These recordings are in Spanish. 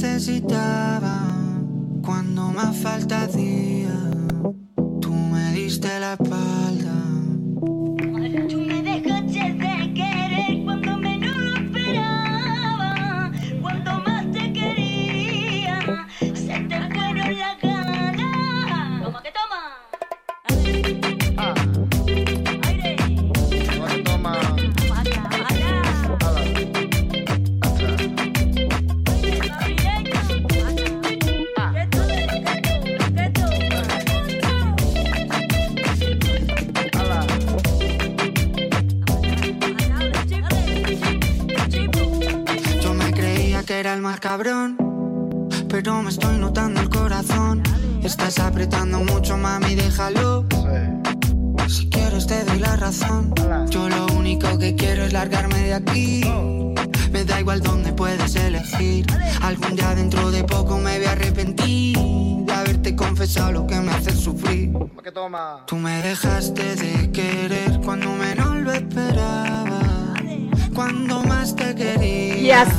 necesitaba, cuando más falta hacía. Tú me diste la espalda.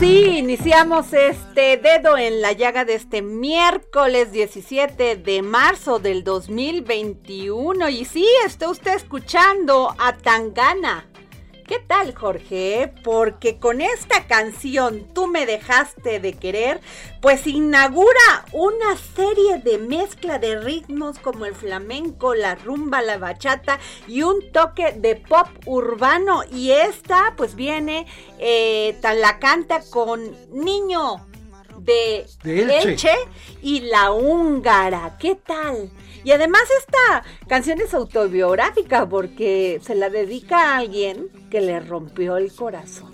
Así iniciamos este dedo en la llaga de este miércoles 17 de marzo del 2021. Y sí, está usted escuchando a Tangana. ¿Qué tal, Jorge? Porque con esta canción, Tú me dejaste de querer, pues inaugura una serie de mezcla de ritmos como el flamenco, la rumba, la bachata y un toque de pop urbano. Y esta, pues viene, eh, tan la canta con Niño de, De Elche. Elche y la húngara. ¿Qué tal? Y además esta canción es autobiográfica porque se la dedica a alguien que le rompió el corazón.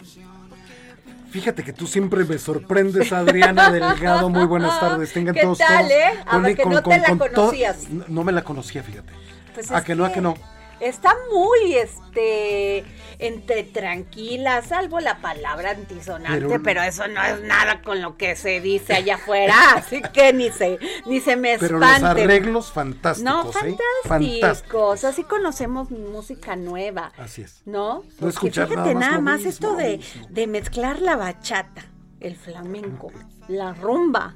Fíjate que tú siempre me sorprendes, Adriana Delgado. Muy buenas tardes. Tengan ¿Qué todos tal, todos eh? A ver, que no te la conocías. No, no me la conocía, fíjate. Pues ¿A es que no, a que no? Está muy, este, entre tranquila, salvo la palabra antisonante, pero, Pero- eso no es nada con lo que se dice allá afuera, así que ni se, ni se me Pero los arreglos fantásticos, No, ¿eh? fantásticos, así conocemos música nueva. Así es. ¿No? Porque escuchar fíjate nada más nada esto de, de mezclar la bachata, el flamenco, la rumba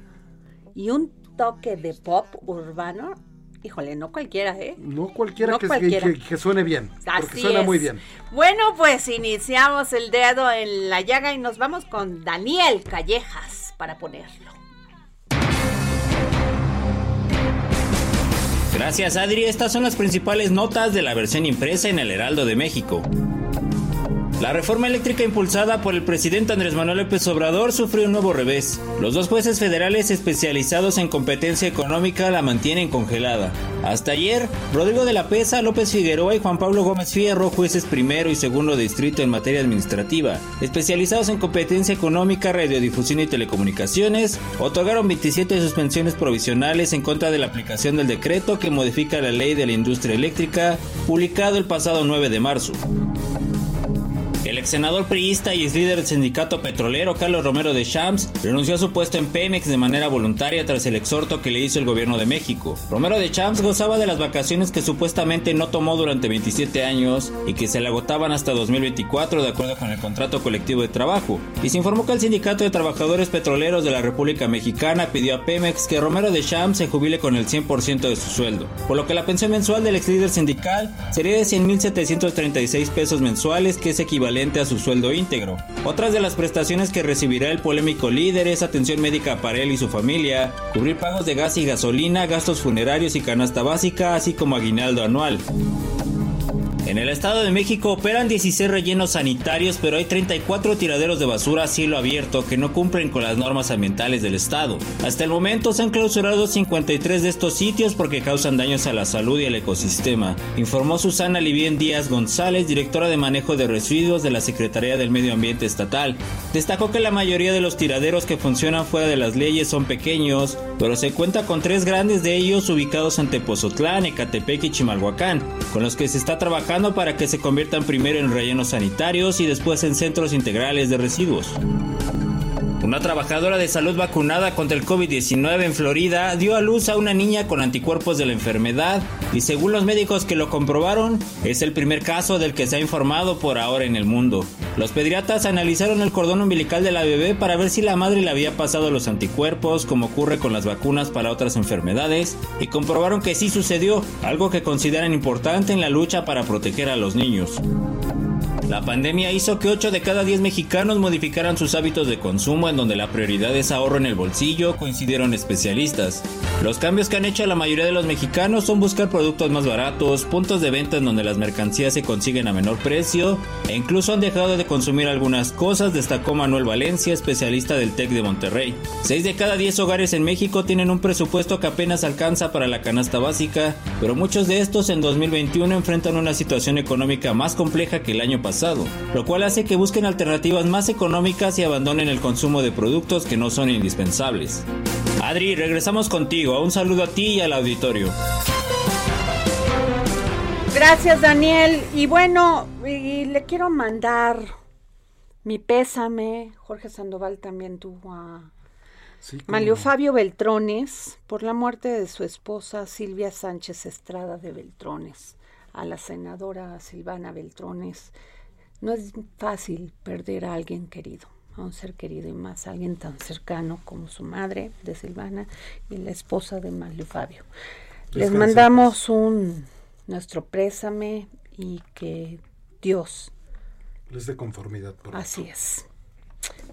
y un toque de pop urbano. Híjole, no cualquiera, ¿eh? No cualquiera, No que, cualquiera. Que, que suene bien. porque Así suena es. muy bien. Bueno, pues iniciamos el dedo en la llaga y nos vamos con Daniel Callejas para ponerlo. Gracias Adri, estas son las principales notas de la versión impresa en el Heraldo de México. La reforma eléctrica impulsada por el presidente Andrés Manuel López Obrador sufrió un nuevo revés. Los dos jueces federales especializados en competencia económica la mantienen congelada. Hasta ayer, Rodrigo de la Pesa, López Figueroa y Juan Pablo Gómez Fierro, jueces primero y segundo distrito en materia administrativa, especializados en competencia económica, radiodifusión y telecomunicaciones, otorgaron 27 suspensiones provisionales en contra de la aplicación del decreto que modifica la ley de la industria eléctrica, publicado el pasado 9 de marzo. El ex senador priista y ex líder del sindicato petrolero Carlos Romero de Champs renunció a su puesto en Pemex de manera voluntaria tras el exhorto que le hizo el gobierno de México. Romero de Champs gozaba de las vacaciones que supuestamente no tomó durante 27 años y que se le agotaban hasta 2024 de acuerdo con el contrato colectivo de trabajo. Y se informó que el sindicato de trabajadores petroleros de la República Mexicana pidió a Pemex que Romero de Champs se jubile con el 100% de su sueldo, por lo que la pensión mensual del ex líder sindical sería de 100.736 pesos mensuales, que es equivalente a su sueldo íntegro. Otras de las prestaciones que recibirá el polémico líder es atención médica para él y su familia, cubrir pagos de gas y gasolina, gastos funerarios y canasta básica, así como aguinaldo anual. En el Estado de México operan 16 rellenos sanitarios, pero hay 34 tiraderos de basura a cielo abierto que no cumplen con las normas ambientales del Estado. Hasta el momento se han clausurado 53 de estos sitios porque causan daños a la salud y al ecosistema, informó Susana Livien Díaz González, directora de manejo de residuos de la Secretaría del Medio Ambiente Estatal. Destacó que la mayoría de los tiraderos que funcionan fuera de las leyes son pequeños, pero se cuenta con tres grandes de ellos ubicados en Tepozotlán, Ecatepec y Chimalhuacán, con los que se está trabajando para que se conviertan primero en rellenos sanitarios y después en centros integrales de residuos. Una trabajadora de salud vacunada contra el COVID-19 en Florida dio a luz a una niña con anticuerpos de la enfermedad y según los médicos que lo comprobaron, es el primer caso del que se ha informado por ahora en el mundo. Los pediatras analizaron el cordón umbilical de la bebé para ver si la madre le había pasado los anticuerpos, como ocurre con las vacunas para otras enfermedades, y comprobaron que sí sucedió, algo que consideran importante en la lucha para proteger a los niños. La pandemia hizo que 8 de cada 10 mexicanos modificaran sus hábitos de consumo en donde la prioridad es ahorro en el bolsillo, coincidieron especialistas. Los cambios que han hecho la mayoría de los mexicanos son buscar productos más baratos, puntos de venta en donde las mercancías se consiguen a menor precio e incluso han dejado de consumir algunas cosas, destacó Manuel Valencia, especialista del TEC de Monterrey. 6 de cada 10 hogares en México tienen un presupuesto que apenas alcanza para la canasta básica, pero muchos de estos en 2021 enfrentan una situación económica más compleja que el año pasado lo cual hace que busquen alternativas más económicas y abandonen el consumo de productos que no son indispensables. Adri, regresamos contigo. Un saludo a ti y al auditorio. Gracias, Daniel. Y bueno, y le quiero mandar mi pésame. Jorge Sandoval también tuvo a Sí, no. Fabio Beltrones por la muerte de su esposa Silvia Sánchez Estrada de Beltrones, a la senadora Silvana Beltrones. No es fácil perder a alguien querido, a un ser querido y más a alguien tan cercano como su madre de Silvana y la esposa de Manlio Fabio. Les mandamos un nuestro présame y que Dios Les dé conformidad. por Así es.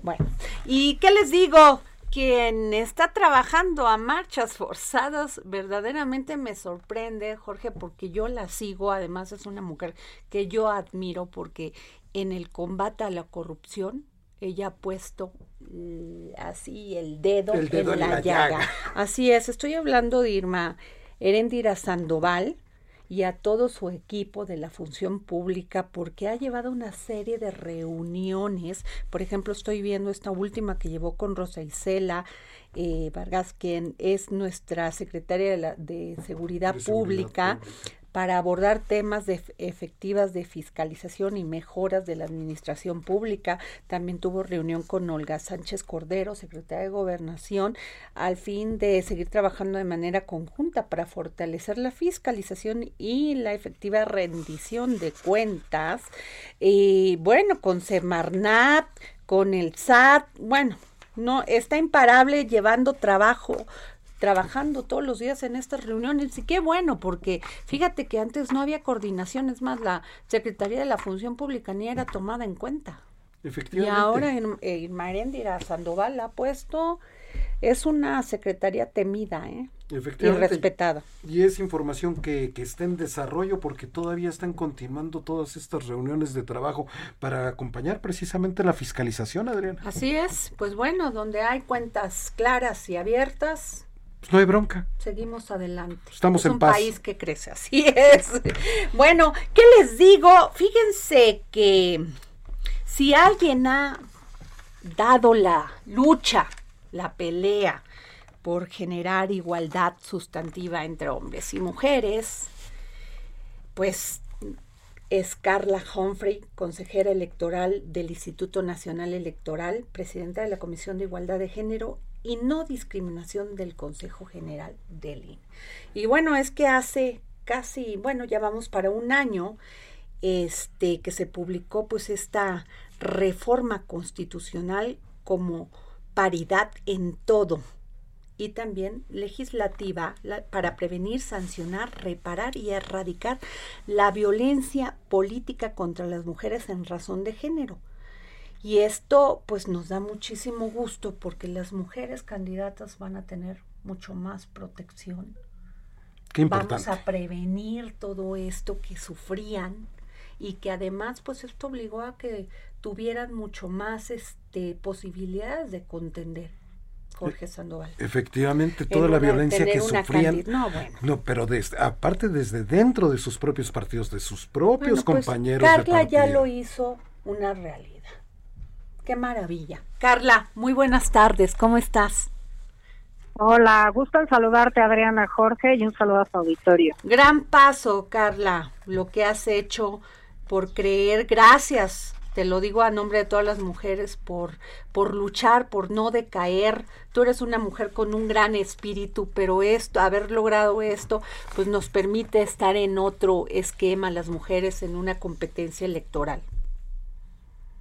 Bueno, ¿y qué les digo? Quien está trabajando a marchas forzadas verdaderamente me sorprende, Jorge, porque yo la sigo, además es una mujer que yo admiro porque en el combate a la corrupción ella ha puesto mm, así el dedo, El dedo en, en la, la llaga. llaga. Así es, estoy hablando de Irma Erendira Sandoval y a todo su equipo de la función pública porque ha llevado una serie de reuniones. Por ejemplo, estoy viendo esta última que llevó con Rosa Isela eh, Vargas, quien es nuestra secretaria de, la- de Seguridad De Seguridad Pública Pública. Para abordar temas de ef- efectivas de fiscalización y mejoras de la administración pública. También tuvo reunión con Olga Sánchez Cordero, secretaria de Gobernación, al fin de seguir trabajando de manera conjunta para fortalecer la fiscalización y la efectiva rendición de cuentas. Y bueno, con Semarnat, con el SAT, bueno, no está imparable llevando trabajo trabajando todos los días en estas reuniones y qué bueno porque fíjate que antes no había coordinación es más la Secretaría de la Función Pública ni era tomada en cuenta y Efectivamente. ahora en, en Maréndira Sandoval la ha puesto es una secretaría temida ¿eh? y Efectivamente. respetada Y es información que, que está en desarrollo porque todavía están continuando todas estas reuniones de trabajo para acompañar precisamente la fiscalización, Adriana. así es pues bueno donde hay cuentas claras y abiertas Pues no hay bronca. Seguimos adelante. Estamos es en un paz. país que crece, así es. Bueno, ¿qué les digo? Fíjense que si alguien ha dado la lucha, la pelea por generar igualdad sustantiva entre hombres y mujeres, pues es Carla Humphrey, consejera electoral del Instituto Nacional Electoral, presidenta de la Comisión de Igualdad de Género y No Discriminación del Consejo General del INE. Y bueno, es que hace casi, bueno, ya vamos para un año este que se publicó pues esta reforma constitucional como paridad en todo y también legislativa para prevenir, sancionar, reparar y erradicar la violencia política contra las mujeres en razón de género. Y esto pues nos da muchísimo gusto porque las mujeres candidatas van a tener mucho más protección. Qué Vamos a prevenir todo esto que sufrían y que además pues esto obligó a que tuvieran mucho más este posibilidades de contender. Jorge Sandoval. Efectivamente, toda la violencia que sufrían. No, bueno. no, pero desde, aparte desde dentro de sus propios partidos, de sus propios pues, compañeros. Carla ya lo hizo una realidad. Qué maravilla. Carla, muy buenas tardes, ¿cómo estás? Hola, gusto en saludarte Adriana Jorge y un saludo a su auditorio. Gran paso, Carla, lo que has hecho por creer, gracias te lo digo a nombre de todas las mujeres, por, por luchar, por no decaer. Tú eres una mujer con un gran espíritu, pero esto, haber logrado esto, pues nos permite estar en otro esquema, las mujeres, en una competencia electoral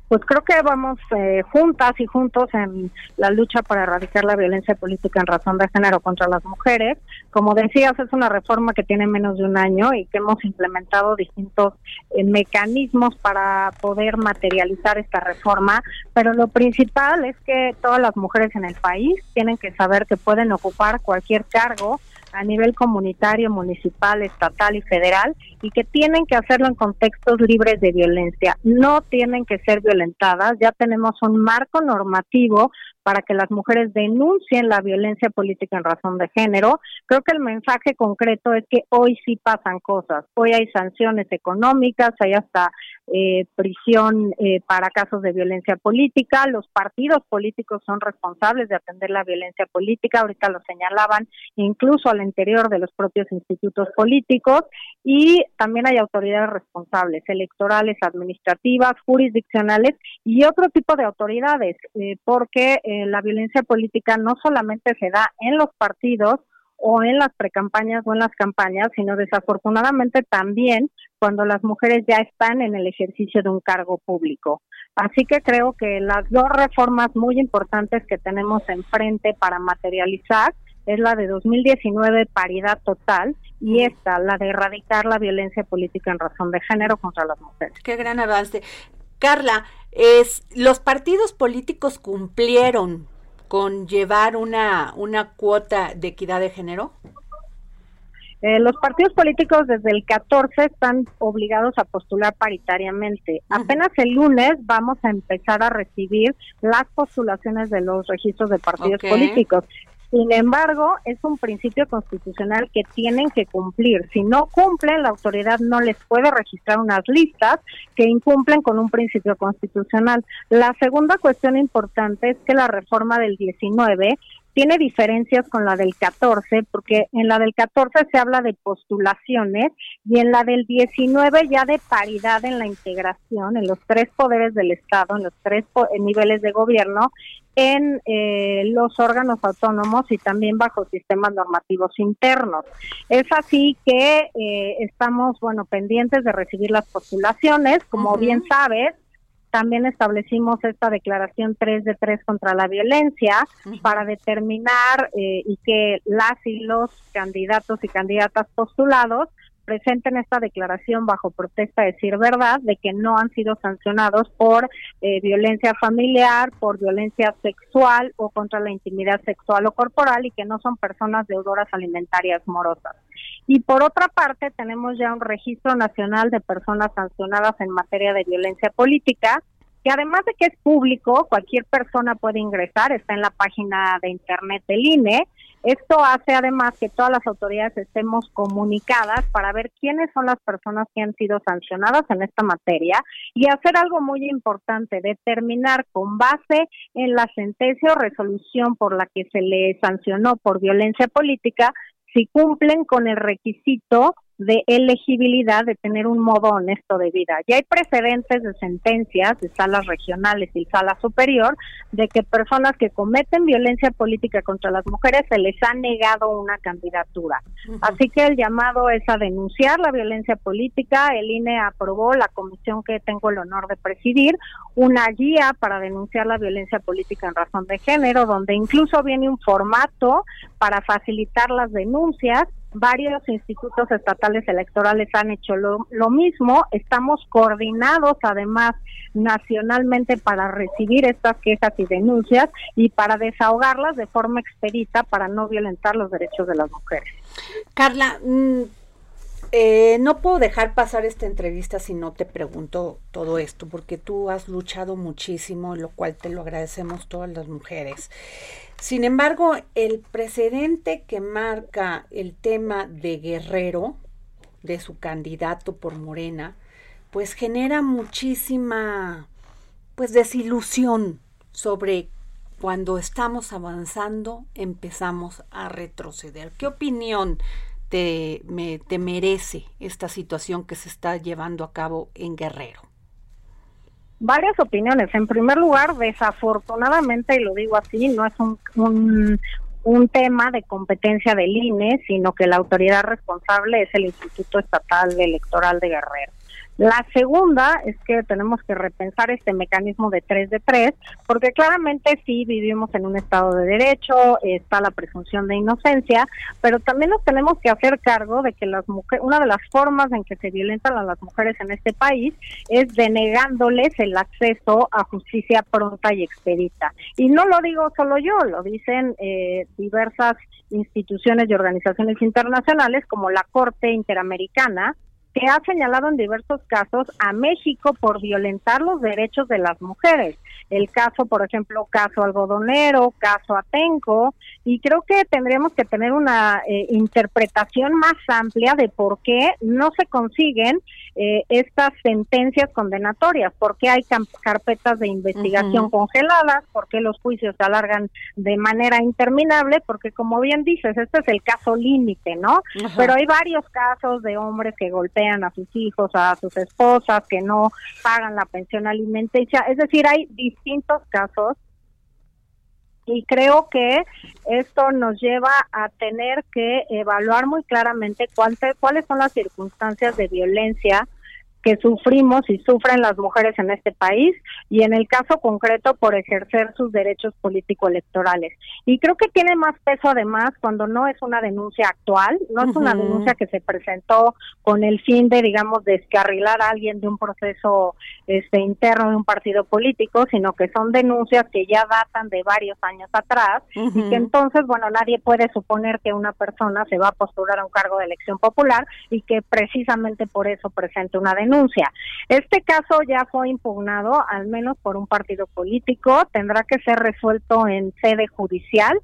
pues creo que vamos eh, juntas y juntos en la lucha para erradicar la violencia política en razón de género contra las mujeres. Como decías, es una reforma que tiene menos de un año y que hemos implementado distintos eh, mecanismos para poder materializar esta reforma, pero lo principal es que todas las mujeres en el país tienen que saber que pueden ocupar cualquier cargo a nivel comunitario, municipal, estatal y federal y que tienen que hacerlo en contextos libres de violencia. No tienen que ser violentadas. Ya tenemos un marco normativo para que las mujeres denuncien la violencia política en razón de género. Creo que el mensaje concreto es que hoy sí pasan cosas. Hoy hay sanciones económicas, hay hasta eh, prisión eh, para casos de violencia política. Los partidos políticos son responsables de atender la violencia política. Ahorita lo señalaban incluso al interior de los propios institutos políticos. Y también hay autoridades responsables, electorales, administrativas, jurisdiccionales y otro tipo de autoridades, eh, porque eh, la violencia política no solamente se da en los partidos o en las precampañas o en las campañas, sino desafortunadamente también cuando las mujeres ya están en el ejercicio de un cargo público. Así que creo que las dos reformas muy importantes que tenemos enfrente para materializar es la de 2019 paridad total y esta, la de erradicar la violencia política en razón de género contra las mujeres. Qué gran avance. Carla, es, los partidos políticos cumplieron con llevar una, una cuota de equidad de género? Eh, los partidos políticos desde el 14 están obligados a postular paritariamente. Apenas el lunes vamos a empezar a recibir las postulaciones de los registros de partidos políticos. Sin embargo, es un principio constitucional que tienen que cumplir. Si no cumplen, la autoridad no les puede registrar unas listas que incumplen con un principio constitucional. La segunda cuestión importante es que la reforma del 19 tiene diferencias con la del 14, porque en la del 14 se habla de postulaciones y en la del 19 ya de paridad en la integración, en los tres poderes del Estado, en los tres niveles de gobierno, en eh, los órganos autónomos y también bajo sistemas normativos internos. Es así que eh, estamos, bueno, pendientes de recibir las postulaciones. Como bien sabes, también establecimos esta declaración 3 de 3 contra la violencia para determinar eh, y que las y los candidatos y candidatas postulados presenten esta declaración bajo protesta de decir verdad de que no han sido sancionados por eh, violencia familiar, por violencia sexual o contra la intimidad sexual o corporal y que no son personas deudoras alimentarias morosas. Y por otra parte, tenemos ya un registro nacional de personas sancionadas en materia de violencia política, que además de que es público, cualquier persona puede ingresar, está en la página de internet del INE, esto hace además que todas las autoridades estemos comunicadas para ver quiénes son las personas que han sido sancionadas en esta materia y hacer algo muy importante, determinar con base en la sentencia o resolución por la que se le sancionó por violencia política si cumplen con el requisito de elegibilidad de tener un modo honesto de vida. Ya hay precedentes de sentencias de salas regionales y sala superior de que personas que cometen violencia política contra las mujeres se les ha negado una candidatura. Así que el llamado es a denunciar la violencia política. El INE aprobó, la comisión que tengo el honor de presidir, una guía para denunciar la violencia política en razón de género, donde incluso viene un formato para facilitar las denuncias varios institutos estatales electorales han hecho lo, mismo. Estamos coordinados además nacionalmente para recibir estas quejas y denuncias y para desahogarlas de forma expedita para no violentar los derechos de las mujeres. Carla, mm, eh, no puedo dejar pasar esta entrevista si no te pregunto todo esto, porque tú has luchado muchísimo, lo cual te lo agradecemos todas las mujeres. Sin embargo, el precedente que marca el tema de Guerrero, de su candidato por Morena, pues genera muchísima pues desilusión sobre cuando estamos avanzando empezamos a retroceder. ¿Qué opinión te, me, te merece esta situación que se está llevando a cabo en Guerrero? varias opiniones. En primer lugar, desafortunadamente, y lo digo así, no es un, un, un tema de competencia del INE, sino que la autoridad responsable es el Instituto Estatal Electoral de Guerrero. La segunda es que tenemos que repensar este mecanismo de 3 de 3, porque claramente sí vivimos en un estado de derecho, está la presunción de inocencia, pero también nos tenemos que hacer cargo de que las mujeres, una de las formas en que se violentan a las mujeres en este país es denegándoles el acceso a justicia pronta y expedita. Y no lo digo solo yo, lo dicen eh, diversas instituciones y organizaciones internacionales como la Corte Interamericana, que ha señalado en diversos casos a México por violentar los derechos de las mujeres. El caso, por ejemplo, caso algodonero, caso Atenco, y creo que tendríamos que tener una eh, interpretación más amplia de por qué no se consiguen eh, estas sentencias condenatorias, por qué hay carpetas de investigación congeladas, por qué los juicios se alargan de manera interminable, porque como bien dices, este es el caso límite, ¿no? Pero hay varios casos de hombres que golpean a sus hijos, a sus esposas, que no pagan la pensión alimenticia, es decir, hay distintos casos y creo que esto nos lleva a tener que evaluar muy claramente cuáles son las circunstancias de violencia que sufrimos y sufren las mujeres en este país y en el caso concreto por ejercer sus derechos político-electorales. Y creo que tiene más peso además cuando no es una denuncia actual, no es una denuncia que se presentó con el fin de, digamos, descarrilar a alguien de un proceso este interno de un partido político, sino que son denuncias que ya datan de varios años atrás y que entonces, bueno, nadie puede suponer que una persona se va a postular a un cargo de elección popular y que precisamente por eso presente una denuncia denuncia. Este caso ya fue impugnado, al menos por un partido político, tendrá que ser resuelto en sede judicial,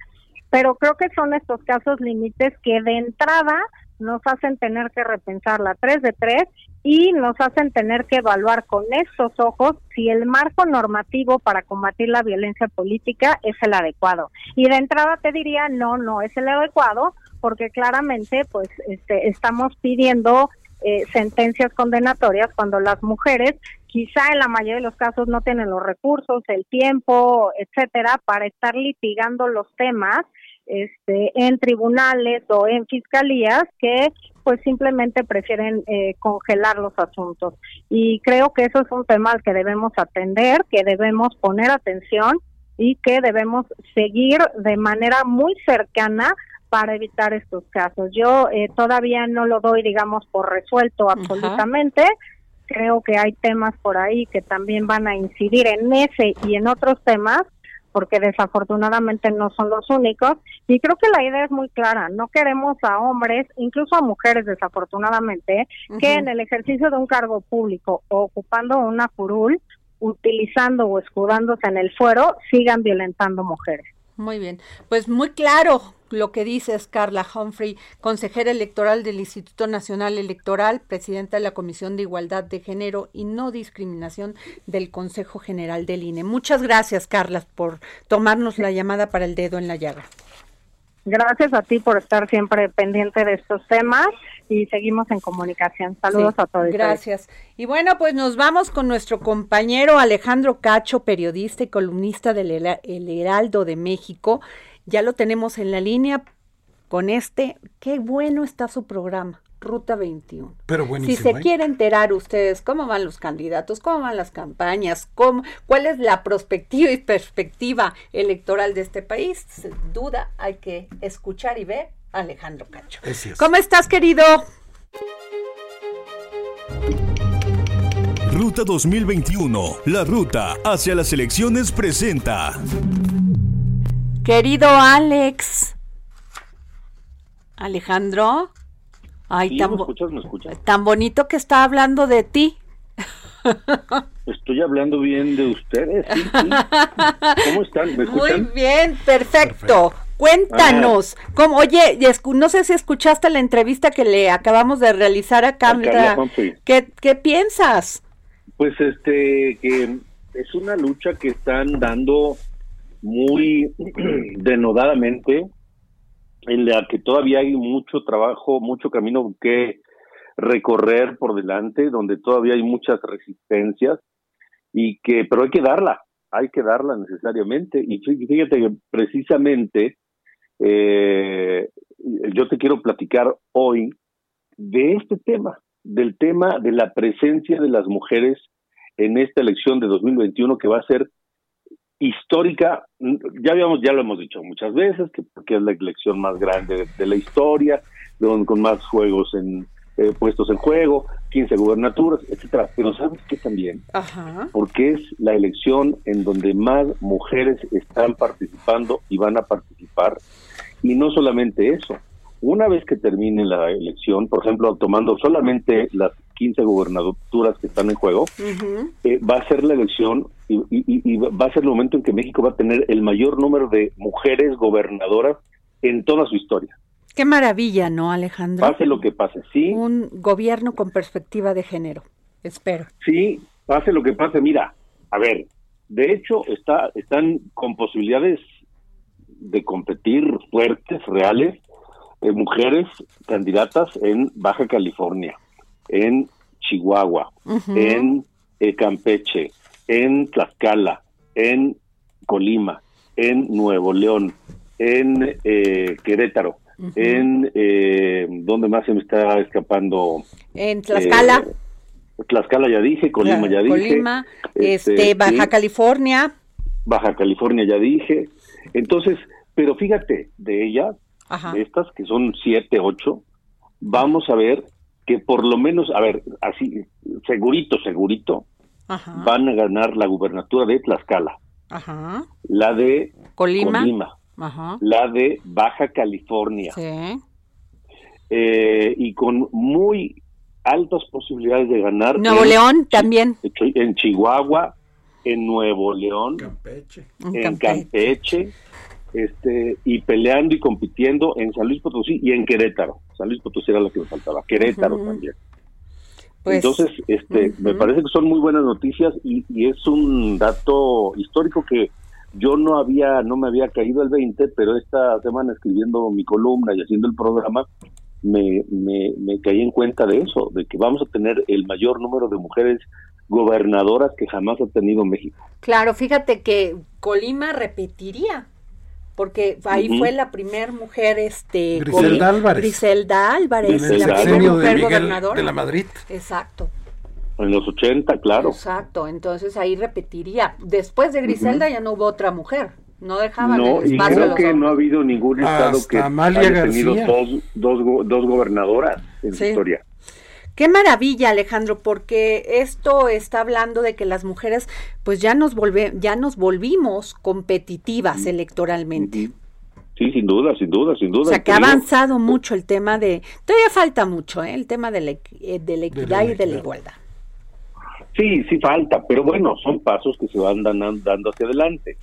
pero creo que son estos casos límites que de entrada nos hacen tener que repensar la 3 de 3 y nos hacen tener que evaluar con estos ojos si el marco normativo para combatir la violencia política es el adecuado. Y de entrada te diría, no, no es el adecuado, porque claramente pues este, estamos pidiendo eh, sentencias condenatorias cuando las mujeres quizá en la mayoría de los casos no tienen los recursos, el tiempo, etcétera, para estar litigando los temas este, en tribunales o en fiscalías que pues simplemente prefieren eh, congelar los asuntos. Y creo que eso es un tema al que debemos atender, que debemos poner atención y que debemos seguir de manera muy cercana para evitar estos casos. Yo eh, todavía no lo doy, digamos, por resuelto absolutamente. Creo que hay temas por ahí que también van a incidir en ese y en otros temas, porque desafortunadamente no son los únicos. Y creo que la idea es muy clara. No queremos a hombres, incluso a mujeres desafortunadamente, que en el ejercicio de un cargo público o ocupando una curul, utilizando o escudándose en el fuero, sigan violentando mujeres. Muy bien, pues muy claro lo que dices, Carla Humphrey, consejera electoral del Instituto Nacional Electoral, presidenta de la Comisión de Igualdad de Género y No Discriminación del Consejo General del INE. Muchas gracias, Carla, por tomarnos la llamada para el dedo en la llaga. Gracias a ti por estar siempre pendiente de estos temas y seguimos en comunicación. Saludos Sí, a todos. Gracias. Y bueno, pues nos vamos con nuestro compañero Alejandro Cacho, periodista y columnista del El Heraldo de México. Ya lo tenemos en la línea con este. Qué bueno está su programa, Ruta 21. Pero Si se ¿eh? quiere enterar ustedes cómo van los candidatos, cómo van las campañas, cómo, cuál es la perspectiva y perspectiva electoral de este país, sin duda hay que escuchar y ver a Alejandro Cacho. Es. ¿Cómo estás, querido? Ruta 2021, la ruta hacia las elecciones presenta. Querido Alex. Alejandro. Ay, Sí, tan, ¿me bo- escuchas? ¿Me escuchas? tan bonito que está hablando de ti. Estoy hablando bien de ustedes. sí, sí. ¿Cómo están? ¿Me Muy bien, perfecto. Cuéntanos, ¿cómo, oye, no sé si escuchaste la entrevista que le acabamos de realizar a A Carla Carla. Humphrey. ¿Qué, ¿Qué piensas? Pues este, que es una lucha que están dando muy denodadamente, en la que todavía hay mucho trabajo, mucho camino que recorrer por delante, donde todavía hay muchas resistencias y que, pero hay que darla, hay que darla necesariamente. Y fí- fíjate que precisamente eh, yo te quiero platicar hoy de este tema, del tema de la presencia de las mujeres en esta elección de 2021 que va a ser histórica. Ya habíamos, ya lo hemos dicho muchas veces, que porque es la elección más grande de, de la historia, con, con más juegos en eh, puestos en juego, 15 gubernaturas, etcétera. Pero sabes que también Ajá. porque es la elección en donde más mujeres están participando y van a participar. Y no solamente eso, una vez que termine la elección, por ejemplo, tomando solamente las 15 gubernaturas que están en juego, eh, va a ser la elección y, y- y va a ser el momento en que México va a tener el mayor número de mujeres gobernadoras en toda su historia. Qué maravilla, ¿no, Alejandro? Pase lo que pase, sí, Un gobierno con perspectiva de género. Espero. Sí, pase lo que pase. Mira, a ver, de hecho está, están con posibilidades de competir fuertes, reales, eh, mujeres candidatas en Baja California, en Chihuahua, en eh, Campeche, en Tlaxcala, en Colima, en Nuevo León, en eh, Querétaro, en eh, ¿dónde más se me está escapando? En Tlaxcala, Eh, Tlaxcala ya dije, Colima ya dije. Colima, este, este, Baja. California. Baja California ya dije. Entonces, pero fíjate, de ellas, Ajá. de estas que son siete, ocho, vamos a ver que por lo menos, a ver, así, segurito, segurito, Ajá. van a ganar la gubernatura de Tlaxcala, Ajá. la de Colima. Colima, Ajá. la de Baja California, Sí. eh, y con muy altas posibilidades de ganar. Nuevo en- León también. En Chihuahua, en Nuevo León, Campeche. En. Campeche, este, y peleando y compitiendo en San Luis Potosí y en Querétaro. San Luis Potosí era lo que me faltaba, Querétaro también. Pues, Entonces, este, me parece que son muy buenas noticias y, y es un dato histórico que yo no había, no me había caído el 20, pero esta semana escribiendo mi columna y haciendo el programa, me, me, me caí en cuenta de eso, de que vamos a tener el mayor número de mujeres gobernadoras que jamás ha tenido México. Claro, fíjate que Colima repetiría, porque ahí fue la primer mujer, este, Griselda Álvarez. Griselda Álvarez, En el Griselda la primera sexenio de mujer Miguel gobernadora. de la Madrid. Exacto, En los 80, claro. exacto. Entonces ahí repetiría. Después de Griselda ya no hubo otra mujer. No dejaban No, el y espacio a creo los que no ha habido ningún estado Hasta que Amalia haya tenido dos, dos, go- dos gobernadoras en su Sí. historia. Qué maravilla, Alejandro, porque esto está hablando de que las mujeres, pues ya nos volve, ya nos volvimos competitivas electoralmente. Sí, sin duda, sin duda, sin duda. O sea, que ha avanzado mucho el tema de... Todavía falta mucho, ¿eh? El tema de la, equi- eh, de la equidad y de la igualdad. Sí, sí falta, pero bueno, son pasos que se van dan- dando hacia adelante.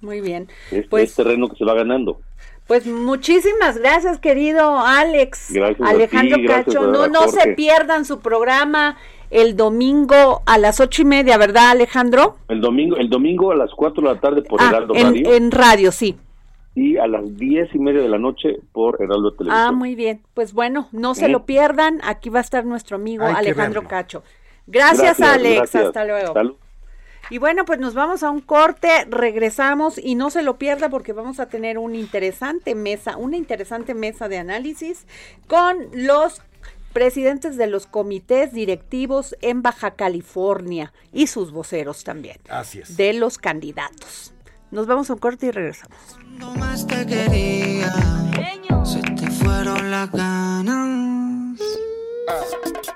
Muy bien. Es, Pues, es terreno que se va ganando. Pues muchísimas gracias, querido Alex. Gracias a Alejandro ti, gracias Cacho. a No, no se pierdan su programa el domingo a las ocho y media, ¿verdad, Alejandro? El domingo, el domingo a las 4 de la tarde por Ah, Heraldo en, Radio. en radio, sí. y a las diez y media de la noche por Heraldo Televisión. Ah, muy bien. Pues bueno, no se ¿Eh? lo pierdan. Aquí va a estar nuestro amigo Hay Alejandro. Cacho. Gracias, Alex. gracias. Hasta luego. Salud. Y bueno, pues nos vamos a un corte, regresamos y no se lo pierda porque vamos a tener una interesante mesa, una interesante mesa de análisis con los presidentes de los comités directivos en Baja California y sus voceros también, Así es. de los candidatos. Nos vamos a un corte y regresamos. Cuando más te quería, se te fueron las ganas. Sigue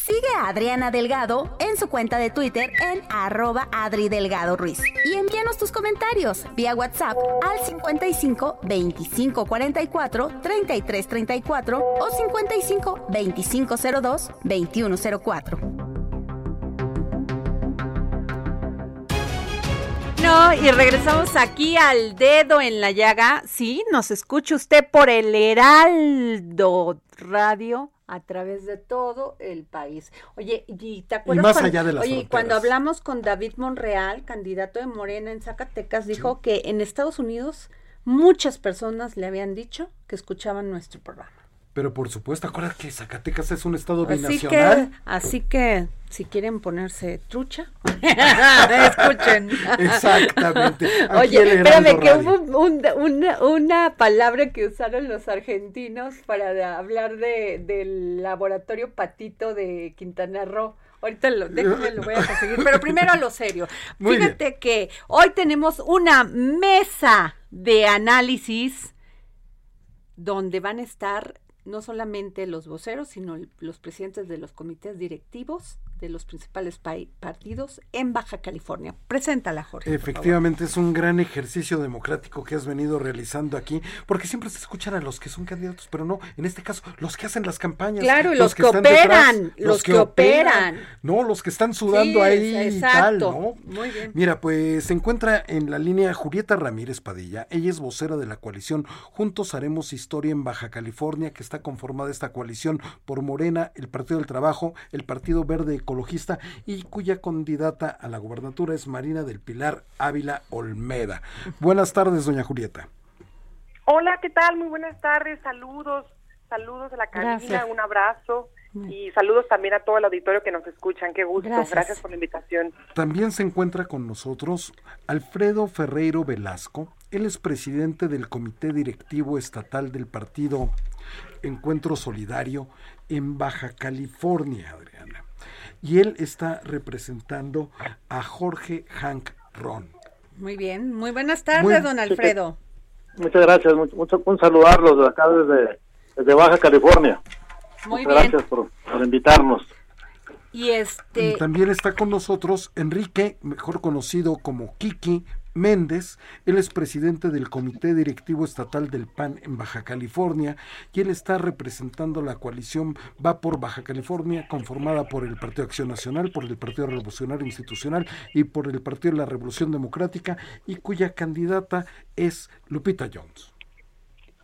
Sigue a Adriana Delgado en su cuenta de Twitter en arroba Adri Delgado Ruiz. Y envíanos tus comentarios vía WhatsApp al 55 25 44 33 34 o 55 25 02 21 04. No, y regresamos aquí al dedo en la llaga. Sí, nos escucha usted por el Heraldo Radio a través de todo el país. Oye, ¿y te acuerdas más cuando, allá de las oye, cuando hablamos con David Monreal, candidato de Morena en Zacatecas, dijo que en Estados Unidos muchas personas le habían dicho que escuchaban nuestro programa. Pero por supuesto, acuérdate que Zacatecas es un estado Así que, binacional. así que si quieren ponerse trucha, escuchen. Exactamente. Oye, espérame, que Radio. hubo un- una, una palabra que usaron los argentinos para de- hablar de, del laboratorio Patito de Quintana Roo. Ahorita lo, déjame, lo voy a conseguir, pero primero lo serio. Muy bien. Fíjate que hoy tenemos una mesa de análisis donde van a estar no solamente los voceros, sino los presidentes de los comités directivos de los principales partidos en Baja California. Preséntala, Jorge. Efectivamente, es un gran ejercicio democrático que has venido realizando aquí, porque siempre se escuchan a los que son candidatos, pero no, en este caso, los que hacen las campañas. Claro, y los que operan, los que operan. No, los que están sudando Sí, ahí y tal. ¿no? Muy bien. Mira, pues se encuentra en la línea Julieta Ramírez Padilla. Ella es vocera de la coalición Juntos Haremos Historia en Baja California, que está conformada esta coalición por Morena, el Partido del Trabajo, el Partido Verde Ecologista y cuya candidata a la gubernatura es Marina del Pilar Ávila Olmeda. Buenas tardes, doña Julieta. Hola, ¿qué tal? Muy buenas tardes, saludos, saludos a la cabina, Gracias. un abrazo y saludos también a todo el auditorio que nos escuchan, qué gusto, Gracias. gracias, por la invitación. También se encuentra con nosotros Alfredo Ferreiro Velasco. Él es presidente del Comité Directivo Estatal del Partido Encuentro Solidario en Baja California, Adriana. Y él está representando a Jorge Hank Ron. Muy bien, muy buenas tardes, Muy- don Alfredo. Muchas gracias, mucho, mucho un saludarlos de acá desde, desde Baja California. Muy Muchas bien. gracias por, por invitarnos. Y este, Y también está con nosotros Enrique, mejor conocido como Kiki Méndez. Él es presidente del Comité Directivo Estatal del PAN en Baja California y él está representando la coalición Va por Baja California, conformada por el Partido Acción Nacional, por el Partido Revolucionario Institucional y por el Partido de la Revolución Democrática y cuya candidata es Lupita Jones.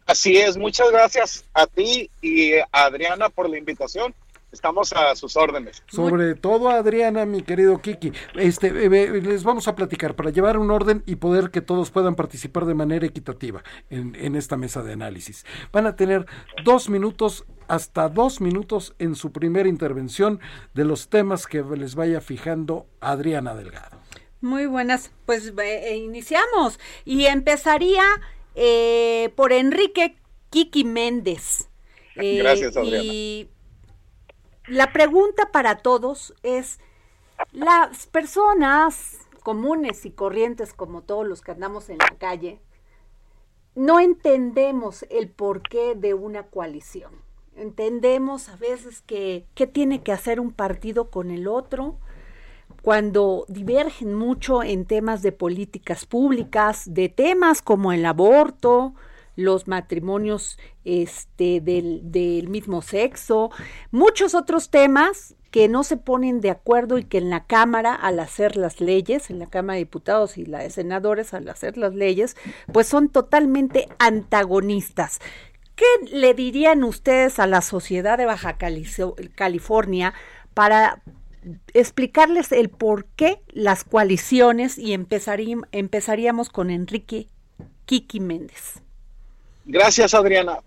Así es, muchas gracias a ti y a Adriana por la invitación. Estamos a sus órdenes. Sobre todo Adriana, mi querido Kiki, este, eh, eh, les vamos a platicar para llevar un orden y poder que todos puedan participar de manera equitativa en, en esta mesa de análisis. Van a tener dos minutos hasta dos minutos en su primera intervención de los temas que les vaya fijando Adriana Delgado. Muy buenas, pues eh, iniciamos y empezaría eh, por Enrique Kiki Méndez. Eh, Gracias, Adriana. Y la pregunta para todos es, las personas comunes y corrientes como todos los que andamos en la calle, no entendemos el porqué de una coalición. Entendemos a veces que qué tiene que hacer un partido con el otro cuando divergen mucho en temas de políticas públicas, de temas como el aborto, los matrimonios este, del, del mismo sexo, muchos otros temas que no se ponen de acuerdo y que en la Cámara, al hacer las leyes, en la Cámara de Diputados y la de Senadores, al hacer las leyes, pues son totalmente antagonistas. ¿Qué le dirían ustedes a la sociedad de Baja California para explicarles el por qué las coaliciones y empezarí- empezaríamos con Enrique Kiki Méndez? Gracias, Adriana.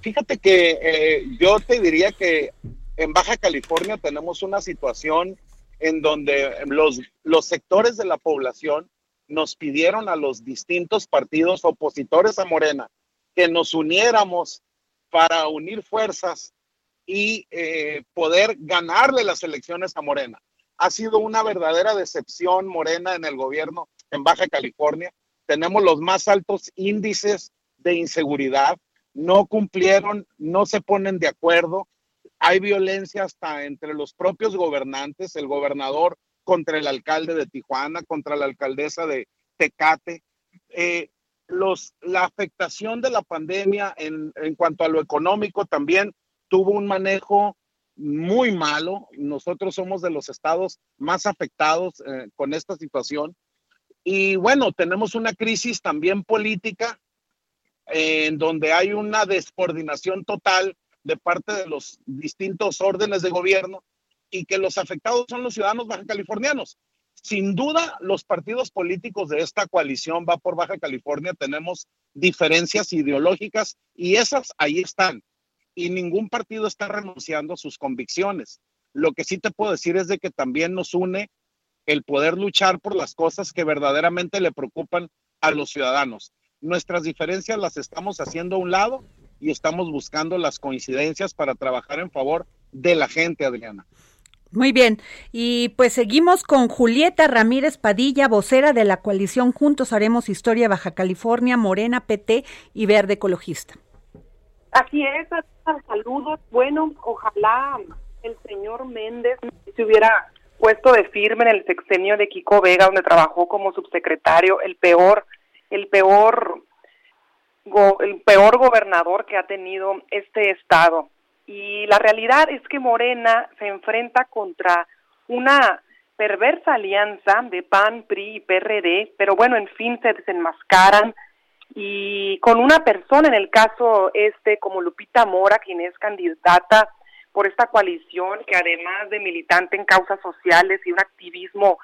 Fíjate que eh, yo te diría que en Baja California tenemos una situación en donde los, los sectores de la población nos pidieron a los distintos partidos opositores a Morena que nos uniéramos para unir fuerzas y eh, poder ganarle las elecciones a Morena. Ha sido una verdadera decepción Morena en el gobierno en Baja California. Tenemos los más altos índices de inseguridad. No cumplieron, no se ponen de acuerdo. Hay violencia hasta entre los propios gobernantes, el gobernador contra el alcalde de Tijuana, contra la alcaldesa de Tecate. Eh, los, la afectación de la pandemia en, en cuanto a lo económico también tuvo un manejo muy malo. Nosotros somos de los estados más afectados eh, con esta situación. Y bueno, tenemos una crisis también política en donde hay una descoordinación total de parte de los distintos órdenes de gobierno y que los afectados son los ciudadanos baja californianos. Sin duda, los partidos políticos de esta coalición va por Baja California, tenemos diferencias ideológicas y esas ahí están. Y ningún partido está renunciando a sus convicciones. Lo que sí te puedo decir es de que también nos une el poder luchar por las cosas que verdaderamente le preocupan a los ciudadanos. Nuestras diferencias las estamos haciendo a un lado y estamos buscando las coincidencias para trabajar en favor de la gente, Adriana. Muy bien, y pues seguimos con Julieta Ramírez Padilla, vocera de la coalición Juntos Haremos Historia Baja California, Morena, PT y Verde Ecologista. Así es, saludos. Bueno, ojalá el señor Méndez se hubiera puesto de firme en el sexenio de Kiko Vega, donde trabajó como subsecretario, el peor, el peor, el peor gobernador que ha tenido este estado. Y la realidad es que Morena se enfrenta contra una perversa alianza de PAN, PRI y PRD, pero bueno, en fin, se desenmascaran y con una persona, en el caso este, como Lupita Mora, quien es candidata por esta coalición, que además de militante en causas sociales y un activismo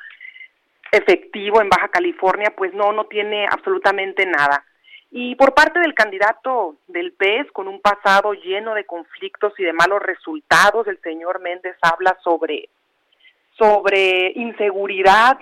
efectivo en Baja California, pues no, no tiene absolutamente nada. Y por parte del candidato del PES, con un pasado lleno de conflictos y de malos resultados, el señor Méndez habla sobre, sobre inseguridad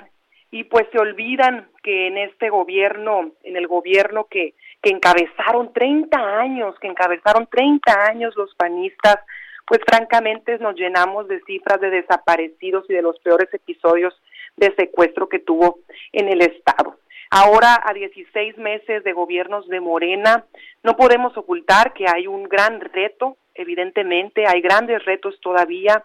y pues se olvidan que en este gobierno, en el gobierno que, que encabezaron 30 años, que encabezaron 30 años los panistas, pues francamente nos llenamos de cifras de desaparecidos y de los peores episodios de secuestro que tuvo en el Estado. Ahora, a 16 meses de gobiernos de Morena, no podemos ocultar que hay un gran reto, evidentemente, hay grandes retos todavía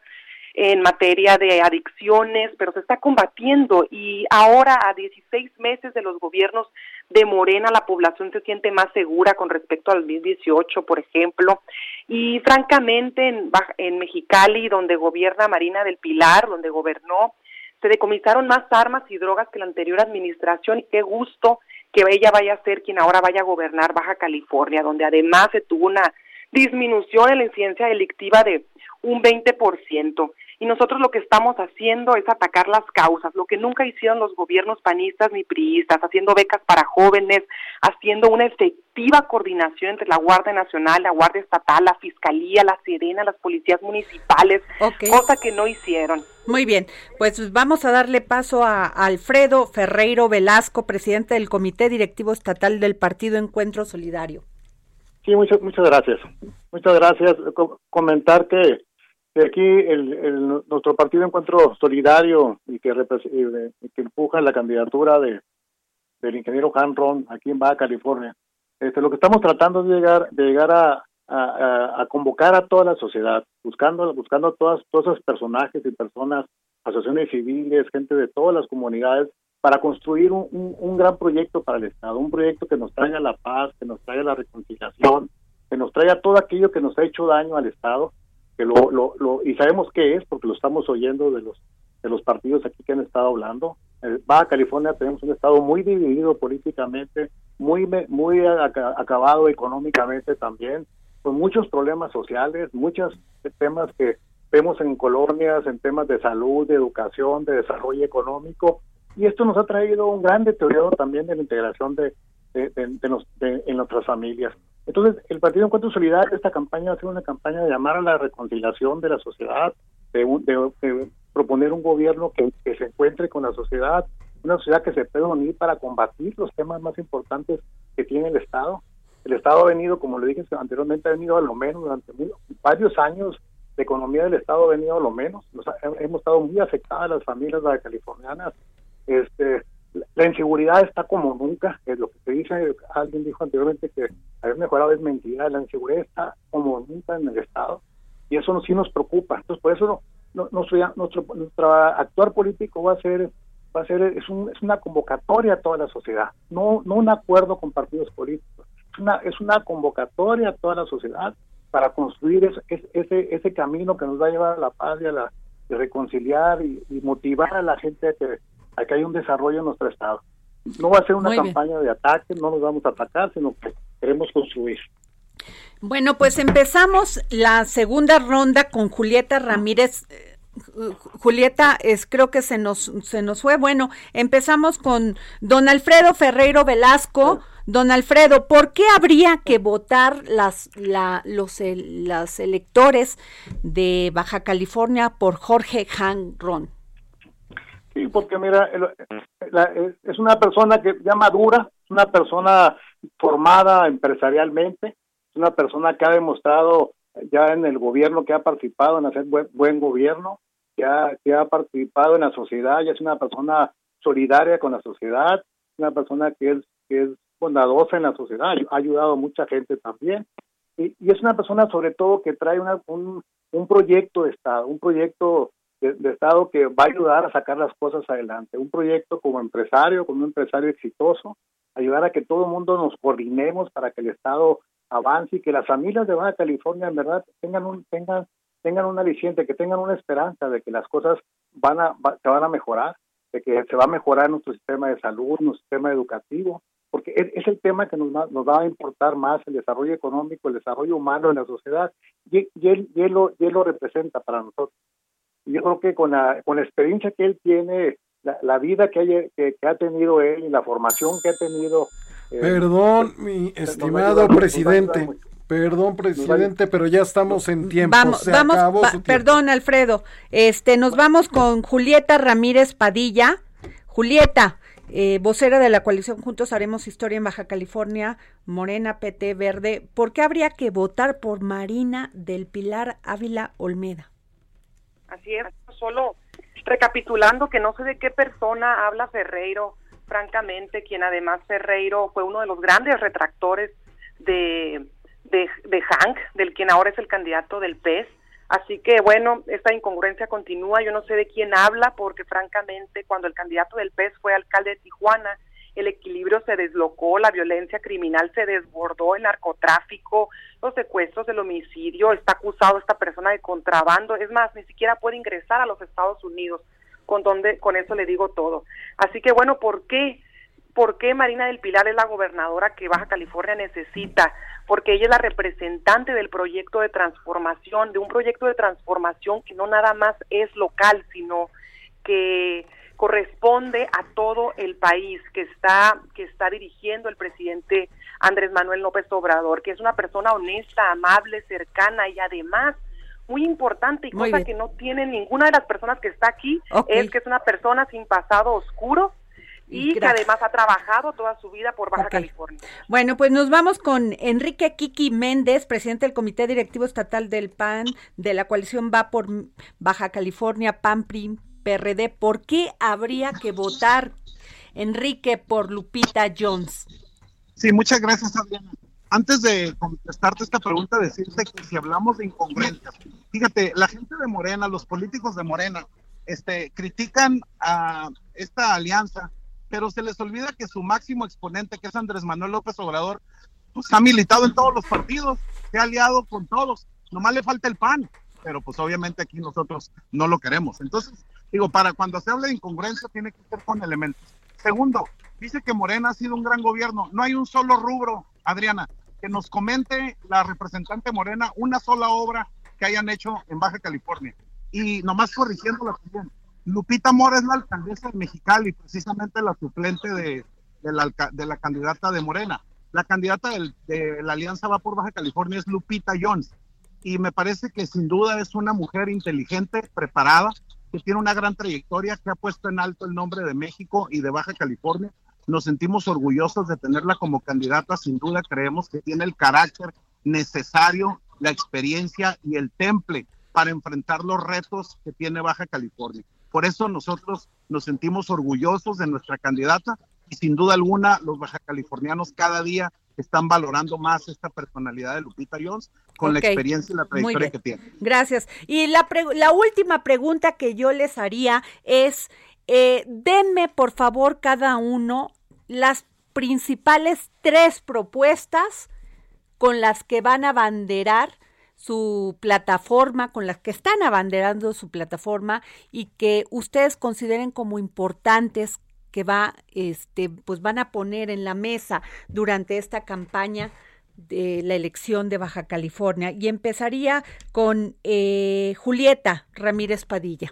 en materia de adicciones, pero se está combatiendo y ahora a 16 meses de los gobiernos de Morena la población se siente más segura con respecto al 2018, por ejemplo, y francamente en, en Mexicali, donde gobierna Marina del Pilar, donde gobernó, se decomisaron más armas y drogas que la anterior administración y qué gusto que ella vaya a ser quien ahora vaya a gobernar Baja California, donde además se tuvo una disminución en la incidencia delictiva de un 20%. Y nosotros lo que estamos haciendo es atacar las causas, lo que nunca hicieron los gobiernos panistas ni priistas, haciendo becas para jóvenes, haciendo una efectiva coordinación entre la Guardia Nacional, la Guardia Estatal, la Fiscalía, la Serena, las policías municipales, cosa que no hicieron. Muy bien, pues vamos a darle paso a Alfredo Ferreiro Velasco, presidente del Comité Directivo Estatal del Partido Encuentro Solidario. Sí, muchas, muchas gracias. Muchas gracias. comentar que aquí el, nuestro partido Encuentro Solidario y que, que empuja la candidatura de del ingeniero Hanron aquí en Baja California, este, lo que estamos tratando es de llegar, de llegar a, a, convocar a toda la sociedad, buscando, buscando a todas, todos esos personajes y personas, asociaciones civiles, gente de todas las comunidades, para construir un, un, gran proyecto para el Estado, un proyecto que nos traiga la paz, que nos traiga la reconciliación, que nos traiga todo aquello que nos ha hecho daño al Estado que lo, lo, lo, y sabemos qué es porque lo estamos oyendo de los de los partidos aquí que han estado hablando. En Baja California tenemos un estado muy dividido políticamente, muy muy acabado económicamente también, con muchos problemas sociales, muchos temas que vemos en colonias, en temas de salud, de educación, de desarrollo económico, y esto nos ha traído un gran deterioro también de la integración de, de, en nuestras familias. Entonces, el Partido Encuentro Solidario, esta campaña va a ser una campaña de llamar a la reconciliación de la sociedad, de, de, proponer un gobierno que, se encuentre con la sociedad, una sociedad que se pueda unir para combatir los temas más importantes que tiene el Estado. El Estado ha venido, como le dije anteriormente, ha venido a lo menos durante varios años, la economía del Estado ha venido a lo menos. hemos estado muy afectadas las familias californianas. Este, la inseguridad está como nunca, es lo que se dice, alguien dijo anteriormente que haber mejorado es mentira, la inseguridad está como nunca en el Estado y eso sí nos preocupa. Entonces, por eso no, nuestro, actuar político va a ser va a ser es, un, es una convocatoria a toda la sociedad, no no un acuerdo con partidos políticos, es una es una convocatoria a toda la sociedad para construir ese ese, ese camino que nos va a llevar a la paz y a la reconciliar y, y motivar a la gente a que que hay un desarrollo en nuestro estado. No va a ser una campaña de ataque, no nos vamos a atacar, sino que queremos construir. Bueno, pues empezamos la segunda ronda con Julieta Ramírez. Eh, Julieta, es, creo que se nos, se nos fue. Bueno, empezamos con don Alfredo Ferreiro Velasco. Don Alfredo, ¿por qué habría que votar las, la, los las electores de Baja California por Jorge Han Ron? Sí, porque mira, es una persona que ya madura, es una persona formada empresarialmente, es una persona que ha demostrado ya en el gobierno que ha participado en hacer buen, gobierno, que ha, que ha participado en la sociedad, ya es una persona solidaria con la sociedad, una persona que es, que es bondadosa en la sociedad, ha ayudado a mucha gente también. Y, es una persona sobre todo que trae una, un, un proyecto de Estado, un proyecto de, Estado que va a ayudar a sacar las cosas adelante. Un proyecto como empresario, como un empresario exitoso, ayudar a que todo el mundo nos coordinemos para que el Estado avance y que las familias de Baja California en verdad tengan un tengan tengan un aliciente, que tengan una esperanza de que las cosas van a se van a mejorar, de que se va a mejorar nuestro sistema de salud, nuestro sistema educativo, porque es, el tema que nos, nos va a importar más el desarrollo económico, el desarrollo humano en la sociedad, y, y, él, y él, lo, y él lo representa para nosotros yo creo que con la, con la experiencia que él tiene, la, vida que, que, ha tenido él y la formación que ha tenido. Eh, Perdón, pues, mi estimado presidente. Perdón, presidente, pero ya estamos en tiempo. Vamos, vamos, perdón, Alfredo. Este, nos vamos con Julieta Ramírez Padilla. Julieta, eh, vocera de la coalición Juntos Haremos Historia en Baja California, Morena, PT, Verde. ¿Por qué habría que votar por Marina del Pilar Ávila Olmeda? Así es, solo recapitulando que no sé de qué persona habla Ferreiro, francamente, quien además Ferreiro fue uno de los grandes retractores de, de, Hank, del quien ahora es el candidato del PES. Así que bueno, esta incongruencia continúa. Yo no sé de quién habla, porque francamente, cuando el candidato del PES fue alcalde de Tijuana, el equilibrio se deslocó, la violencia criminal se desbordó, el narcotráfico, los secuestros, el homicidio, está acusado esta persona de contrabando, es más, ni siquiera puede ingresar a los Estados Unidos, con donde con eso le digo todo. Así que bueno, ¿por qué por qué Marina del Pilar es la gobernadora que Baja California necesita, porque ella es la representante del proyecto de transformación, de un proyecto de transformación que no nada más es local, sino que corresponde a todo el país que está que está dirigiendo el presidente Andrés Manuel López Obrador, que es una persona honesta, amable, cercana y además muy importante y Muy cosa bien. que no tiene ninguna de las personas que está aquí es que es una persona sin pasado oscuro y que además ha trabajado toda su vida por Baja. California. Bueno, pues nos vamos con Enrique Kiki Méndez, presidente del Comité Directivo Estatal del PAN, de la coalición Va por Baja California, PAN, PRI, PRD. ¿Por qué habría que votar, Enrique, por Lupita Jones? Sí, muchas gracias, Adriana. Antes de contestarte esta pregunta, decirte que si hablamos de incongruencias, fíjate, la gente de Morena, los políticos de Morena, este, critican a esta alianza, pero se les olvida que su máximo exponente, que es Andrés Manuel López Obrador, pues ha militado en todos los partidos, se ha aliado con todos, nomás le falta el PAN, pero pues obviamente aquí nosotros no lo queremos. Entonces, digo, para cuando se habla de incongruencia tiene que ser con elementos. Segundo, dice que Morena ha sido un gran gobierno. No hay un solo rubro, Adriana, que nos comente la representante Morena una sola obra que hayan hecho en Baja California. Y nomás corrigiéndola también, Lupita Mora es la alcaldesa de Mexicali, precisamente la suplente de, de la, de candidata de Morena. La candidata del- de la Alianza Va por Baja California es Lupita Jones. Y me parece que sin duda es una mujer inteligente, preparada, que tiene una gran trayectoria, que ha puesto en alto el nombre de México y de Baja California. Nos sentimos orgullosos de tenerla como candidata, sin duda creemos que tiene el carácter necesario, la experiencia y el temple para enfrentar los retos que tiene Baja California. Por eso nosotros nos sentimos orgullosos de nuestra candidata y sin duda alguna los baja californianos cada día están valorando más esta personalidad de Lupita Jones con la experiencia y la trayectoria que tiene. Gracias. Y la, pre- la última pregunta que yo les haría es, eh, denme por favor cada uno las principales tres propuestas con las que van a abanderar su plataforma, con las que están abanderando su plataforma y que ustedes consideren como importantes que va, este, pues van a poner en la mesa durante esta campaña de la elección de Baja California. Y empezaría con eh, Julieta Ramírez Padilla.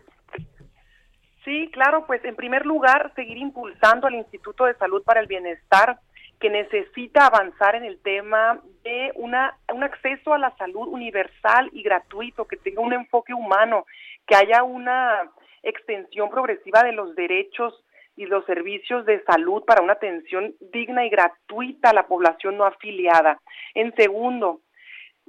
Sí, claro, pues en primer lugar, seguir impulsando al Instituto de Salud para el Bienestar, que necesita avanzar en el tema de una, un acceso a la salud universal y gratuito, que tenga un enfoque humano, que haya una extensión progresiva de los derechos y los servicios de salud para una atención digna y gratuita a la población no afiliada. En segundo,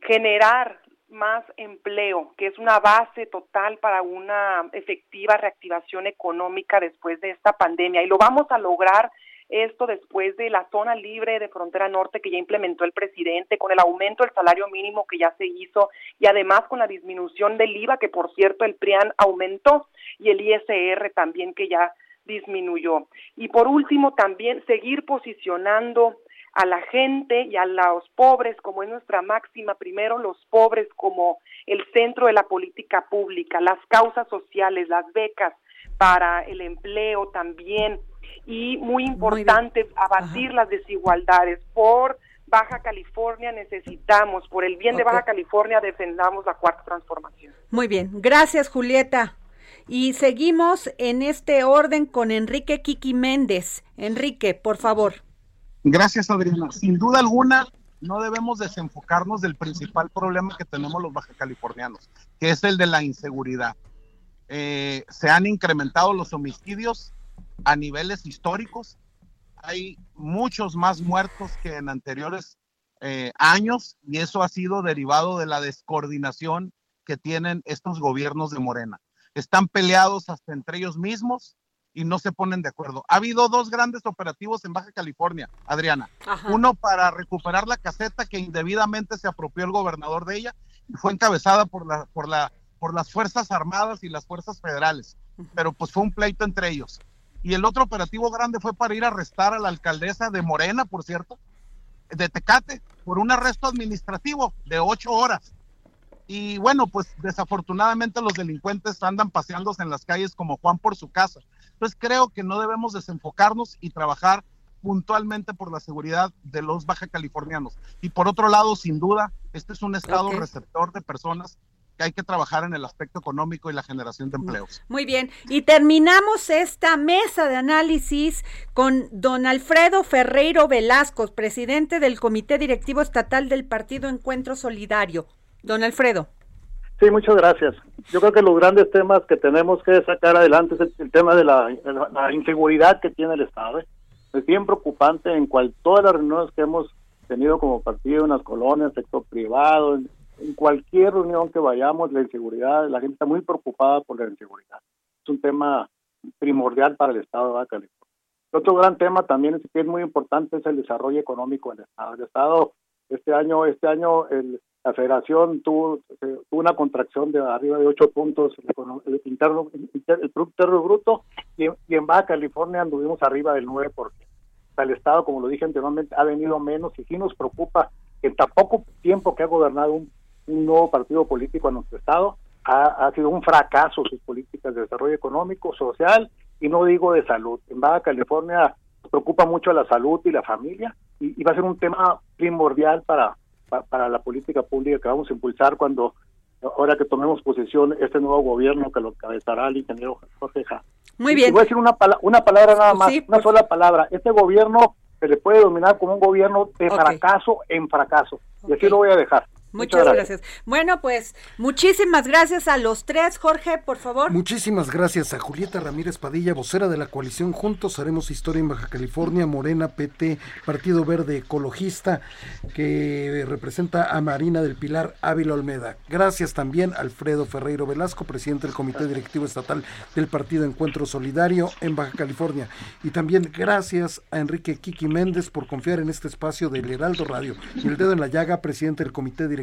generar más empleo, que es una base total para una efectiva reactivación económica después de esta pandemia. Y lo vamos a lograr esto después de la zona libre de frontera norte que ya implementó el presidente, con el aumento del salario mínimo que ya se hizo y además con la disminución del IVA que por cierto el PRIAN aumentó y el ISR también que ya disminuyó. Y por último también seguir posicionando a la gente y a los pobres, como es nuestra máxima, primero los pobres como el centro de la política pública, las causas sociales, las becas para el empleo también, y muy importante abatir las desigualdades. Por Baja California necesitamos, por el bien de. Baja California defendamos la cuarta transformación. Muy bien, gracias Julieta. Y seguimos en este orden con Enrique Kiki Méndez. Enrique, por favor. Gracias, Adriana. Sin duda alguna, no debemos desenfocarnos del principal problema que tenemos los baja californianos, que es el de la inseguridad. Eh, se han incrementado los homicidios a niveles históricos. Hay muchos más muertos que en anteriores eh, años y eso ha sido derivado de la descoordinación que tienen estos gobiernos de Morena. Están peleados hasta entre ellos mismos y no se ponen de acuerdo. Ha habido dos grandes operativos en Baja California, Adriana. Ajá. Uno para recuperar la caseta que indebidamente se apropió el gobernador de ella y fue encabezada por, la, por, la, por las Fuerzas Armadas y las Fuerzas Federales. Pero pues fue un pleito entre ellos. Y el otro operativo grande fue para ir a arrestar a la alcaldesa de Morena, por cierto, de Tecate, por un arresto administrativo de ocho horas. Y bueno, pues desafortunadamente los delincuentes andan paseándose en las calles como Juan por su casa. Entonces creo que no debemos desenfocarnos y trabajar puntualmente por la seguridad de los baja californianos. Y por otro lado, sin duda, este es un estado receptor de personas que hay que trabajar en el aspecto económico y la generación de empleos. Muy bien, y terminamos esta mesa de análisis con don Alfredo Ferreiro Velasco, presidente del Comité Directivo Estatal del Partido Encuentro Solidario. Don Alfredo. Sí, muchas gracias. Yo creo que los grandes temas que tenemos que sacar adelante es el, el tema de la, la- inseguridad que tiene el Estado. ¿eh? Es bien preocupante en cual todas las reuniones que hemos tenido como partido en las colonias, sector privado, en, en cualquier reunión que vayamos, la inseguridad, la gente está muy preocupada por la inseguridad. Es un tema primordial para el Estado de Baja California. Otro gran tema también que es muy importante es el desarrollo económico del Estado. El Estado este año, este año el, la Federación tuvo, eh, tuvo una contracción de arriba de ocho puntos el, interno, inter- el Producto Interno Bruto y, en- Baja California anduvimos arriba del 9%. O sea, el Estado, como lo dije anteriormente, ha venido menos y sí nos preocupa que en tan poco tiempo que ha gobernado un, nuevo partido político en nuestro Estado, ha, sido un fracaso sus políticas de desarrollo económico, social y no digo de salud. En Baja California preocupa mucho la salud y la familia y va a ser un tema primordial para, pa- para la política pública que vamos a impulsar cuando ahora que tomemos posesión este nuevo gobierno que lo encabezará el ingeniero Jorge Ja. Muy bien. y voy a decir una, pala- una palabra nada más, Sí, una sola palabra. Este gobierno se le puede denominar como un gobierno de fracaso en fracaso. Y así lo voy a dejar. Muchas gracias. Bueno, pues muchísimas gracias a los tres. Jorge, por favor. Muchísimas gracias a Julieta Ramírez Padilla, vocera de la coalición Juntos Haremos Historia en Baja California, Morena, PT, Partido Verde Ecologista, que representa a Marina del Pilar Ávila Olmeda. Gracias también a Alfredo Ferreiro Velasco, presidente del Comité Directivo Estatal del Partido Encuentro Solidario en Baja California. Y también gracias a Enrique Kiki Méndez por confiar en este espacio del Heraldo Radio. Y el dedo en la llaga, presidente del Comité Directivo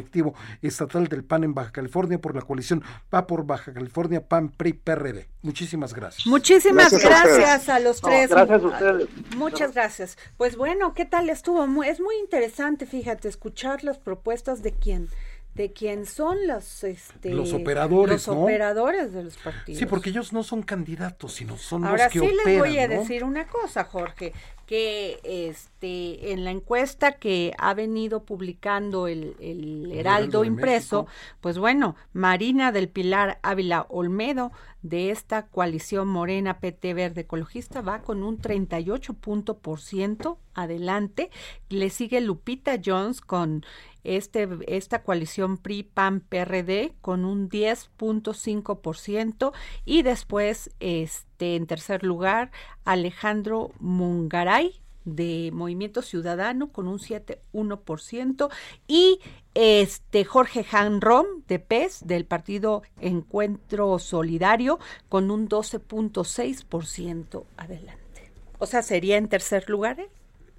Estatal del PAN en Baja California por la coalición Va por Baja California, PAN, PRI, PRD. Muchísimas gracias. Muchísimas Gracias gracias, a los No, tres. gracias a ustedes. Muchas gracias. Pues bueno, ¿qué tal estuvo? Es muy interesante, fíjate, escuchar las propuestas de quién de quién son los este Los operadores, los ¿no? operadores de los partidos. Sí, porque ellos no son candidatos, sino son Ahora los que sí operan. les voy a ¿no? decir una cosa, Jorge, que este en la encuesta que ha venido publicando el, el Heraldo impreso, México. pues bueno, Marina del Pilar Ávila Olmedo de esta coalición Morena PT Verde Ecologista va con un 38 punto por ciento adelante, le sigue Lupita Jones con este esta coalición PRI PAN PRD con un 10.5% y después este en tercer lugar Alejandro Mungaray de Movimiento Ciudadano con un 7.1% y este Jorge Hanrom de PES del Partido Encuentro Solidario con un 12.6% adelante. O sea, sería en tercer lugar. ¿eh?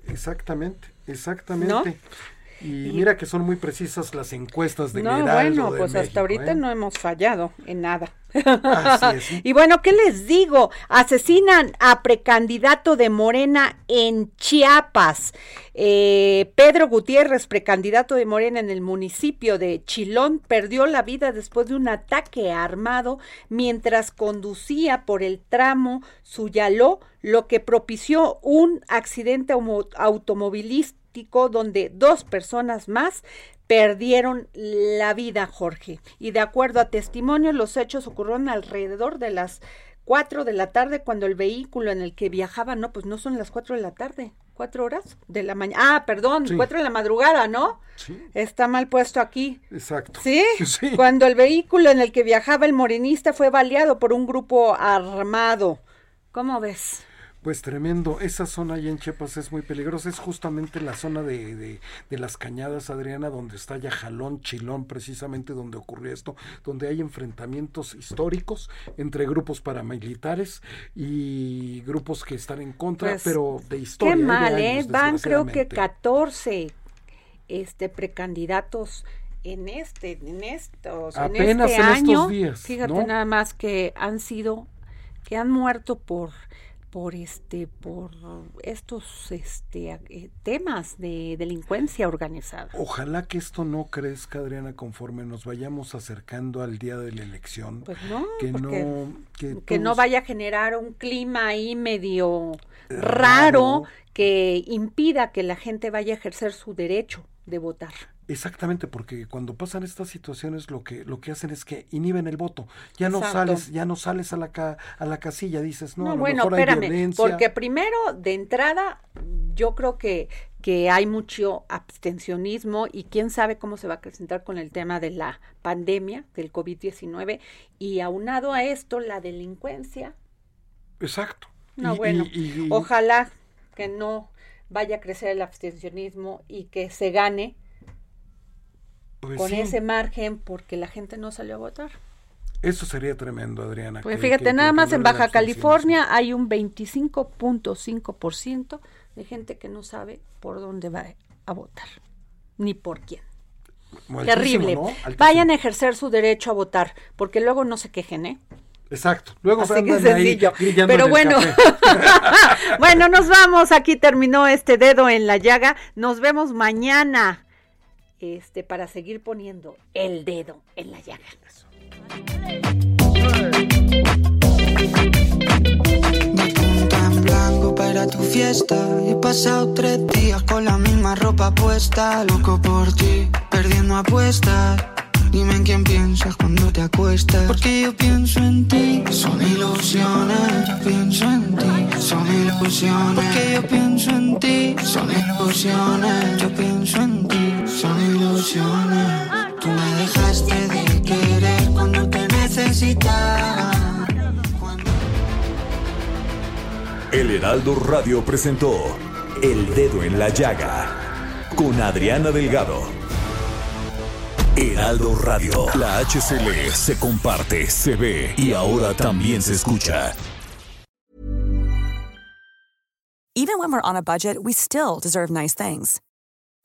Exactamente, exactamente. Y mira que son muy precisas las encuestas de No, bueno, de pues México, hasta ahorita ¿eh? no hemos fallado en nada. Así es. y bueno, ¿qué les digo? Asesinan a precandidato de Morena en Chiapas. Eh, Pedro Gutiérrez, precandidato de Morena en el municipio de Chilón, perdió la vida después de un ataque armado mientras conducía por el tramo Suyaló, lo que propició un accidente aumo- donde dos personas más perdieron la vida, Jorge. Y de acuerdo a testimonio, los hechos ocurrieron alrededor de las 4 de la tarde cuando el vehículo en el que viajaba, no, pues no son las 4 de la tarde, 4 horas de la mañana. Ah, perdón, Sí. 4 de la madrugada, ¿no? Sí. Está mal puesto aquí. Exacto. ¿Sí? Sí. Cuando el vehículo en el que viajaba el morenista fue baleado por un grupo armado. ¿Cómo ves? Pues tremendo. Esa zona allá en Chiapas es muy peligrosa. Es justamente la zona de, de, de las cañadas, Adriana, donde está ya Jalón, Chilón, precisamente donde ocurrió esto, donde hay enfrentamientos históricos entre grupos paramilitares y grupos que están en contra, Pues, pero de historia. Qué mal, ¿eh? Van creo que desgraciadamente. 14 este, precandidatos en este, en estos, en Apenas este en estos días, Fíjate ¿no? nada más que han sido, que han muerto por por este por estos este eh, temas de delincuencia organizada. Ojalá que esto no crezca, Adriana, conforme nos vayamos acercando al día de la elección. Pues no, que no que, que no vaya a generar un clima ahí medio Raro. raro que impida que la gente vaya a ejercer su derecho de votar. Exactamente, porque cuando pasan estas situaciones lo que lo que hacen es que inhiben el voto. Ya no Exacto. sales, ya no sales a la ca- a la casilla, dices, no, No, a lo bueno, mejor hay espérame, violencia. porque primero, de entrada, yo creo que, que hay mucho abstencionismo y quién sabe cómo se va a presentar con el tema de la pandemia, del COVID-19, y aunado a esto, la delincuencia. Exacto. No, Y- bueno, y- y- ojalá que no vaya a crecer el abstencionismo y que se gane pues con sí, ese margen porque la gente no salió a votar. Eso sería tremendo, Adriana. Pues que- fíjate, que- nada que más en Baja. California hay un 25.5% de gente que no sabe por dónde va a votar, ni por quién. Altísimo, Terrible. Vayan a ejercer su derecho a votar, porque luego no se quejen, ¿eh? Exacto. Luego Así que ahí Pero bueno, bueno, nos vamos. Aquí terminó este dedo en la llaga. Nos vemos mañana. Este, para seguir poniendo el dedo en la llaga. punta en blanco para tu fiesta. He pasado tres días con la misma ropa puesta. Loco por ti, perdiendo apuestas. Dime en quién piensas cuando te acuestas. Porque yo pienso en ti. Son ilusiones. Yo pienso en ti. Son ilusiones. Porque yo pienso en ti. Son ilusiones. Yo pienso en ti. Son ilusiones. Tú me dejaste de querer cuando te necesitaba. El Heraldo Radio presentó El Dedo en la Llaga con Adriana Delgado. Heraldo Radio, la HCL se comparte, se ve y ahora también se escucha. Even when we're on a budget, we still deserve nice things.